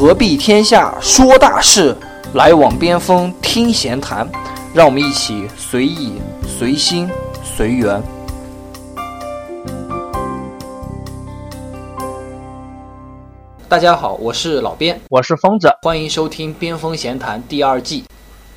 何必天下说大事，来往边锋听闲谈。让我们一起随意、随心、随缘。大家好，我是老边，我是疯子，欢迎收听《边锋闲谈》第二季。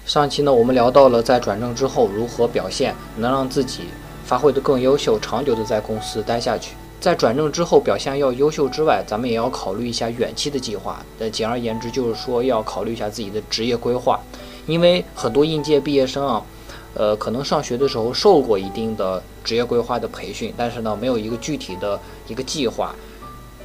上期呢，我们聊到了在转正之后如何表现，能让自己发挥的更优秀，长久的在公司待下去。在转正之后表现要优秀之外，咱们也要考虑一下远期的计划。呃，简而言之，就是说要考虑一下自己的职业规划。因为很多应届毕业生啊，呃，可能上学的时候受过一定的职业规划的培训，但是呢，没有一个具体的一个计划，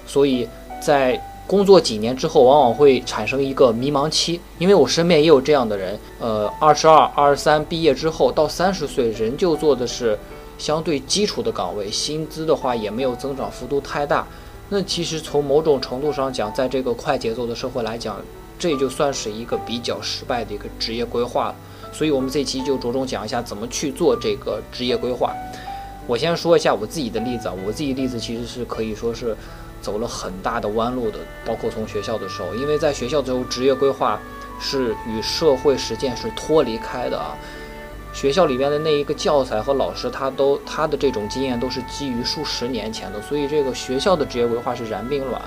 所以在工作几年之后，往往会产生一个迷茫期。因为我身边也有这样的人，呃，二十二、二十三毕业之后，到三十岁仍旧做的是。相对基础的岗位，薪资的话也没有增长幅度太大。那其实从某种程度上讲，在这个快节奏的社会来讲，这就算是一个比较失败的一个职业规划了。所以，我们这期就着重讲一下怎么去做这个职业规划。我先说一下我自己的例子啊，我自己例子其实是可以说是走了很大的弯路的，包括从学校的时候，因为在学校的时候，职业规划是与社会实践是脱离开的啊。学校里边的那一个教材和老师，他都他的这种经验都是基于数十年前的，所以这个学校的职业规划是燃并卵。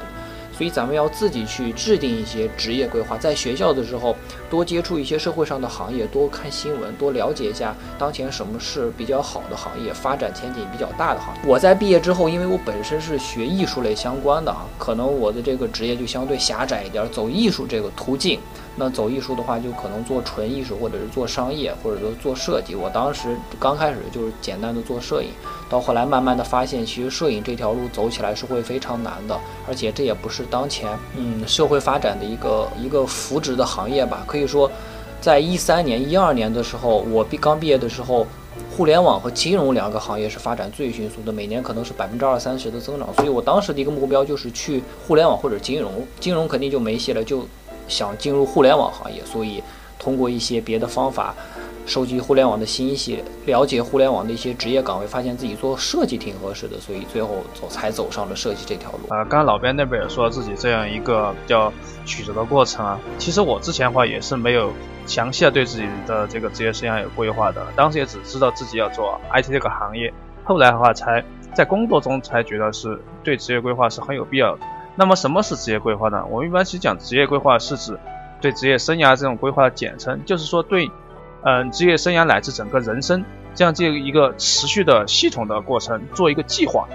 所以咱们要自己去制定一些职业规划，在学校的时候多接触一些社会上的行业，多看新闻，多了解一下当前什么是比较好的行业，发展前景比较大的行业。我在毕业之后，因为我本身是学艺术类相关的啊，可能我的这个职业就相对狭窄一点，走艺术这个途径。那走艺术的话，就可能做纯艺术，或者是做商业，或者说做设计。我当时刚开始就是简单的做摄影，到后来慢慢的发现，其实摄影这条路走起来是会非常难的，而且这也不是当前嗯社会发展的一个一个扶植的行业吧。可以说，在一三年、一二年的时候，我毕刚毕业的时候，互联网和金融两个行业是发展最迅速的，每年可能是百分之二三十的增长。所以我当时的一个目标就是去互联网或者金融，金融肯定就没戏了，就。想进入互联网行业，所以通过一些别的方法收集互联网的信息，了解互联网的一些职业岗位，发现自己做设计挺合适的，所以最后走才走上了设计这条路。啊，刚刚老边那边也说自己这样一个比较曲折的过程啊，其实我之前的话也是没有详细的对自己的这个职业生涯有规划的，当时也只知道自己要做 IT 这个行业，后来的话才在工作中才觉得是对职业规划是很有必要的。那么什么是职业规划呢？我们一般其实讲职业规划是指对职业生涯这种规划的简称，就是说对，嗯，职业生涯乃至整个人生这样这一个持续的系统的过程做一个计划。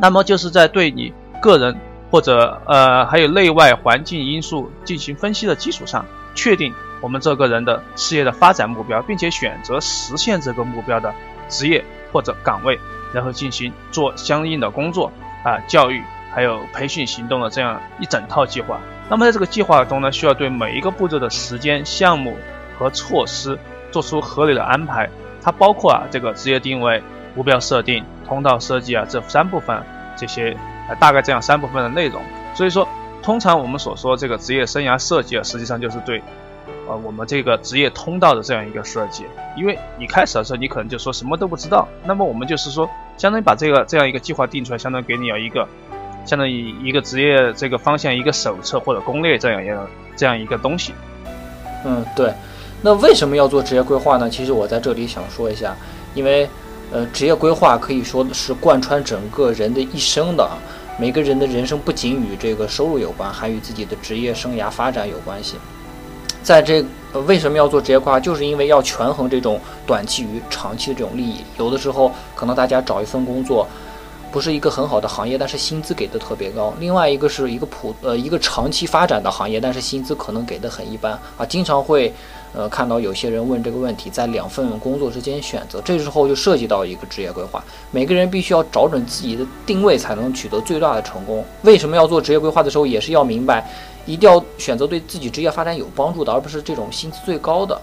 那么就是在对你个人或者呃还有内外环境因素进行分析的基础上，确定我们这个人的事业的发展目标，并且选择实现这个目标的职业或者岗位，然后进行做相应的工作啊教育。还有培训行动的这样一整套计划。那么在这个计划中呢，需要对每一个步骤的时间、项目和措施做出合理的安排。它包括啊这个职业定位、目标设定、通道设计啊这三部分，这些呃大概这样三部分的内容。所以说，通常我们所说这个职业生涯设计啊，实际上就是对呃我们这个职业通道的这样一个设计。因为你开始的时候，你可能就说什么都不知道，那么我们就是说，相当于把这个这样一个计划定出来，相当于给你有一个。相当于一个职业这个方向一个手册或者攻略这样一样这样一个东西。嗯，对。那为什么要做职业规划呢？其实我在这里想说一下，因为呃，职业规划可以说是贯穿整个人的一生的。每个人的人生不仅与这个收入有关，还与自己的职业生涯发展有关系。在这为什么要做职业规划？就是因为要权衡这种短期与长期的这种利益。有的时候可能大家找一份工作。不是一个很好的行业，但是薪资给的特别高。另外一个是一个普呃一个长期发展的行业，但是薪资可能给的很一般啊。经常会呃看到有些人问这个问题，在两份工作之间选择，这时候就涉及到一个职业规划。每个人必须要找准自己的定位，才能取得最大的成功。为什么要做职业规划的时候，也是要明白，一定要选择对自己职业发展有帮助的，而不是这种薪资最高的，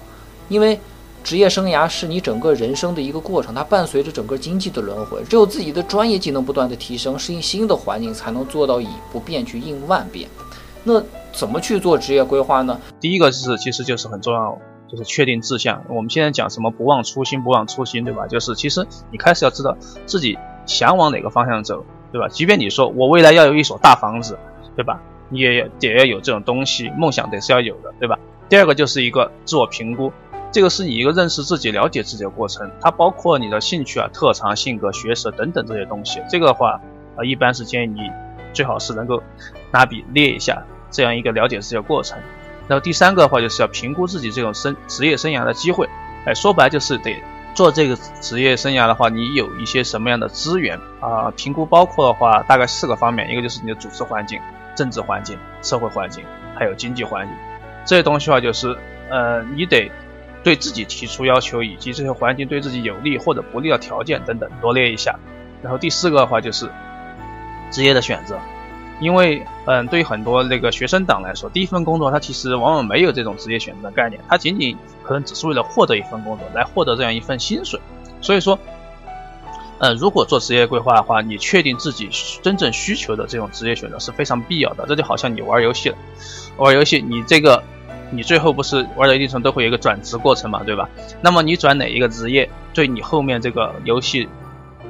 因为。职业生涯是你整个人生的一个过程，它伴随着整个经济的轮回。只有自己的专业技能不断的提升，适应新的环境，才能做到以不变去应万变。那怎么去做职业规划呢？第一个是，其实就是很重要，就是确定志向。我们现在讲什么不忘初心，不忘初心，对吧？就是其实你开始要知道自己想往哪个方向走，对吧？即便你说我未来要有一所大房子，对吧？你也得要有这种东西，梦想得是要有的，对吧？第二个就是一个自我评估，这个是你一个认识自己、了解自己的过程，它包括你的兴趣啊、特长、性格、学识等等这些东西。这个的话，啊，一般是建议你最好是能够拿笔列一下这样一个了解自己的过程。然后第三个的话，就是要评估自己这种生职业生涯的机会。哎，说白就是得做这个职业生涯的话，你有一些什么样的资源啊？评估包括的话，大概四个方面，一个就是你的组织环境。政治环境、社会环境，还有经济环境，这些东西的话，就是呃，你得对自己提出要求，以及这些环境对自己有利或者不利的条件等等，罗列一下。然后第四个的话就是职业的选择，因为嗯，对于很多那个学生党来说，第一份工作他其实往往没有这种职业选择的概念，他仅仅可能只是为了获得一份工作，来获得这样一份薪水，所以说。呃，如果做职业规划的话，你确定自己真正需求的这种职业选择是非常必要的。这就好像你玩游戏了，玩游戏你这个，你最后不是玩到一定程度都会有一个转职过程嘛，对吧？那么你转哪一个职业，对你后面这个游戏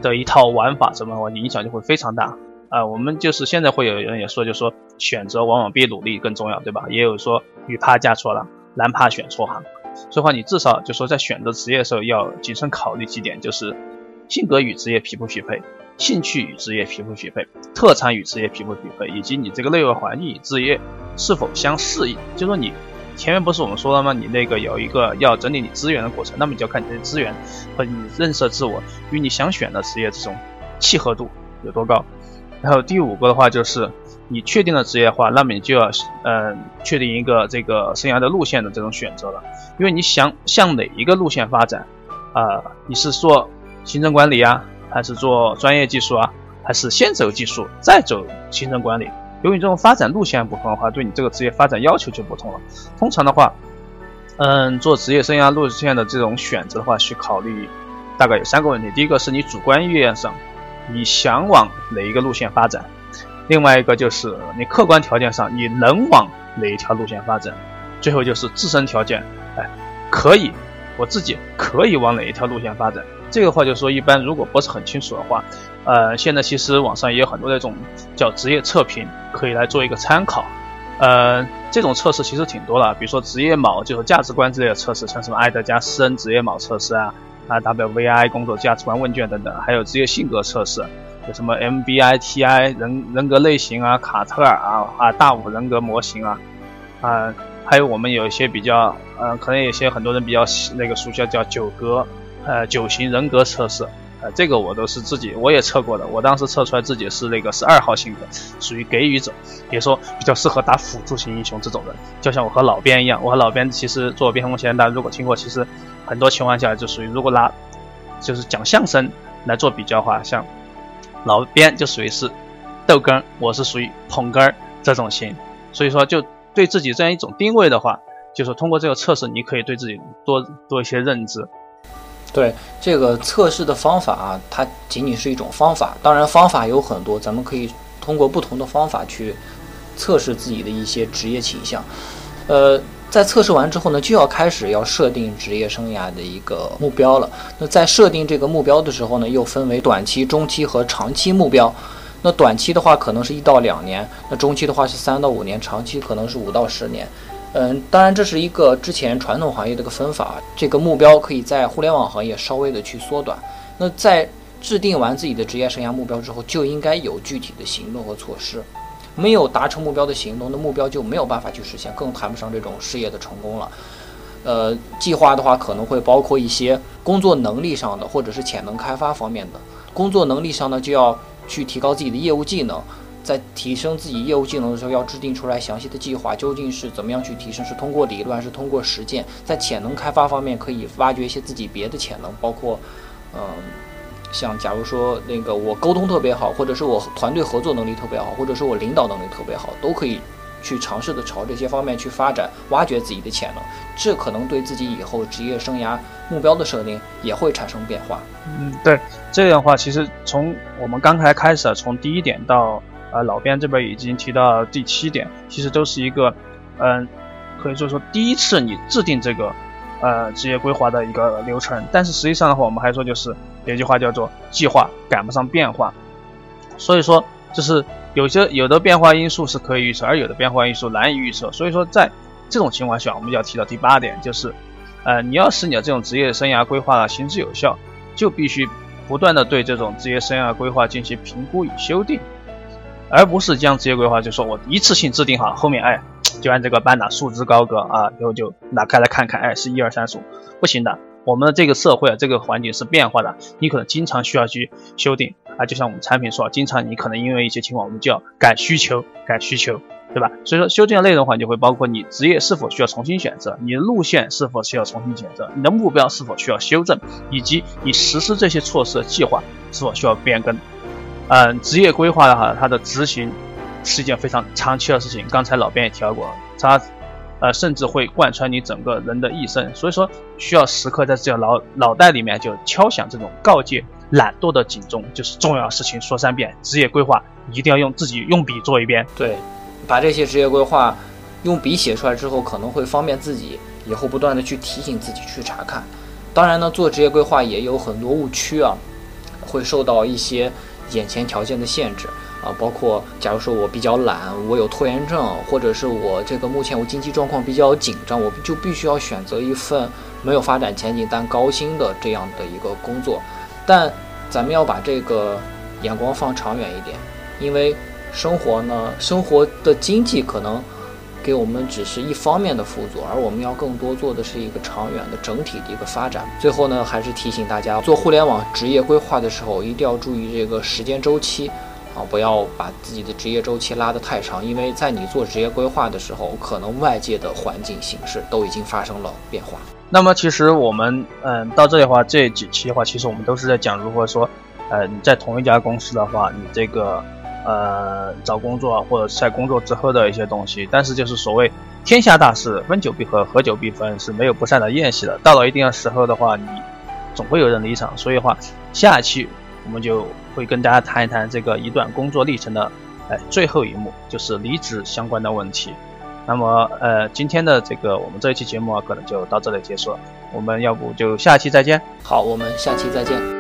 的一套玩法什么影响就会非常大啊。我们就是现在会有人也说，就说选择往往比努力更重要，对吧？也有说女怕嫁错郎，男怕选错行。所以话你至少就说在选择职业的时候要谨慎考虑几点，就是。性格与职业匹不匹配，兴趣与职业匹不匹配，特长与职业匹不匹配，以及你这个内外环境与职业是否相适应。就说你前面不是我们说了吗？你那个有一个要整理你资源的过程，那么你就要看你的资源和你认识的自我与你想选的职业这种契合度有多高。然后第五个的话就是你确定了职业的话，那么你就要嗯确定一个这个生涯的路线的这种选择了，因为你想向哪一个路线发展啊？你是做？行政管理啊，还是做专业技术啊，还是先走技术再走行政管理？由于这种发展路线不同的话，对你这个职业发展要求就不同了。通常的话，嗯，做职业生涯路线的这种选择的话，去考虑大概有三个问题：第一个是你主观意愿上，你想往哪一个路线发展；另外一个就是你客观条件上，你能往哪一条路线发展；最后就是自身条件，哎，可以，我自己可以往哪一条路线发展。这个话就是说，一般如果不是很清楚的话，呃，现在其实网上也有很多那种叫职业测评，可以来做一个参考。呃，这种测试其实挺多的，比如说职业锚，就是价值观之类的测试，像什么爱德加斯恩职业锚测试啊，啊 WVI 工作价值观问卷等等，还有职业性格测试，有什么 MBITI 人人格类型啊，卡特尔啊啊大五人格模型啊，啊，还有我们有一些比较，呃，可能有些很多人比较那个熟悉叫九格。呃，九型人格测试，呃，这个我都是自己我也测过的。我当时测出来自己是那个是二号性格，属于给予者，也说比较适合打辅助型英雄这种人。就像我和老边一样，我和老边其实做边锋前，大家如果听过，其实很多情况下就属于如果拿就是讲相声来做比较的话，像老边就属于是逗哏，我是属于捧哏这种型。所以说，就对自己这样一种定位的话，就是通过这个测试，你可以对自己多多一些认知。对这个测试的方法啊，它仅仅是一种方法。当然，方法有很多，咱们可以通过不同的方法去测试自己的一些职业倾向。呃，在测试完之后呢，就要开始要设定职业生涯的一个目标了。那在设定这个目标的时候呢，又分为短期、中期和长期目标。那短期的话，可能是一到两年；那中期的话是三到五年；长期可能是五到十年。嗯，当然这是一个之前传统行业的一个分法，这个目标可以在互联网行业稍微的去缩短。那在制定完自己的职业生涯目标之后，就应该有具体的行动和措施。没有达成目标的行动，那目标就没有办法去实现，更谈不上这种事业的成功了。呃，计划的话可能会包括一些工作能力上的，或者是潜能开发方面的。工作能力上呢，就要去提高自己的业务技能。在提升自己业务技能的时候，要制定出来详细的计划，究竟是怎么样去提升？是通过理论，还是通过实践？在潜能开发方面，可以挖掘一些自己别的潜能，包括，嗯，像假如说那个我沟通特别好，或者是我团队合作能力特别好，或者是我领导能力特别好，都可以去尝试的朝这些方面去发展，挖掘自己的潜能。这可能对自己以后职业生涯目标的设定也会产生变化。嗯，对，这样的话，其实从我们刚才开始，从第一点到。啊，老边这边已经提到第七点，其实都是一个，嗯，可以说说第一次你制定这个，呃，职业规划的一个流程。但是实际上的话，我们还说就是有一句话叫做计划赶不上变化，所以说就是有些有的变化因素是可以预测，而有的变化因素难以预测。所以说，在这种情况下，我们要提到第八点，就是，呃，你要使你的这种职业生涯规划行之有效，就必须不断的对这种职业生涯规划进行评估与修订，而不是将职业规划就说我一次性制定好，后面哎就按这个班纳束之高阁啊，然后就拿开来看看，哎是一二三四五，不行的。我们的这个社会啊，这个环境是变化的，你可能经常需要去修订啊，就像我们产品说，经常你可能因为一些情况，我们就要改需求，改需求，对吧？所以说修正的内容的话，就会包括你职业是否需要重新选择，你的路线是否需要重新选择，你的目标是否需要修正，以及你实施这些措施的计划是否需要变更。嗯，职业规划的话，它的执行是一件非常长期的事情。刚才老编也提到过，它。呃，甚至会贯穿你整个人的一生，所以说需要时刻在这个脑脑袋里面就敲响这种告诫懒惰的警钟，就是重要事情说三遍，职业规划一定要用自己用笔做一遍。对，把这些职业规划用笔写出来之后，可能会方便自己以后不断的去提醒自己去查看。当然呢，做职业规划也有很多误区啊，会受到一些眼前条件的限制。啊，包括假如说我比较懒，我有拖延症，或者是我这个目前我经济状况比较紧张，我就必须要选择一份没有发展前景但高薪的这样的一个工作。但咱们要把这个眼光放长远一点，因为生活呢，生活的经济可能给我们只是一方面的辅助，而我们要更多做的是一个长远的整体的一个发展。最后呢，还是提醒大家，做互联网职业规划的时候，一定要注意这个时间周期。啊，不要把自己的职业周期拉得太长，因为在你做职业规划的时候，可能外界的环境形势都已经发生了变化。那么，其实我们嗯到这里的话，这几期的话，其实我们都是在讲，如果说呃你在同一家公司的话，你这个呃找工作或者在工作之后的一些东西。但是就是所谓天下大事，分久必合，合久必分，是没有不散的宴席的。到了一定的时候的话，你总会有人离场。所以话，下一期我们就。会跟大家谈一谈这个一段工作历程的，哎，最后一幕就是离职相关的问题。那么，呃，今天的这个我们这一期节目啊，可能就到这里结束了。我们要不就下期再见？好，我们下期再见。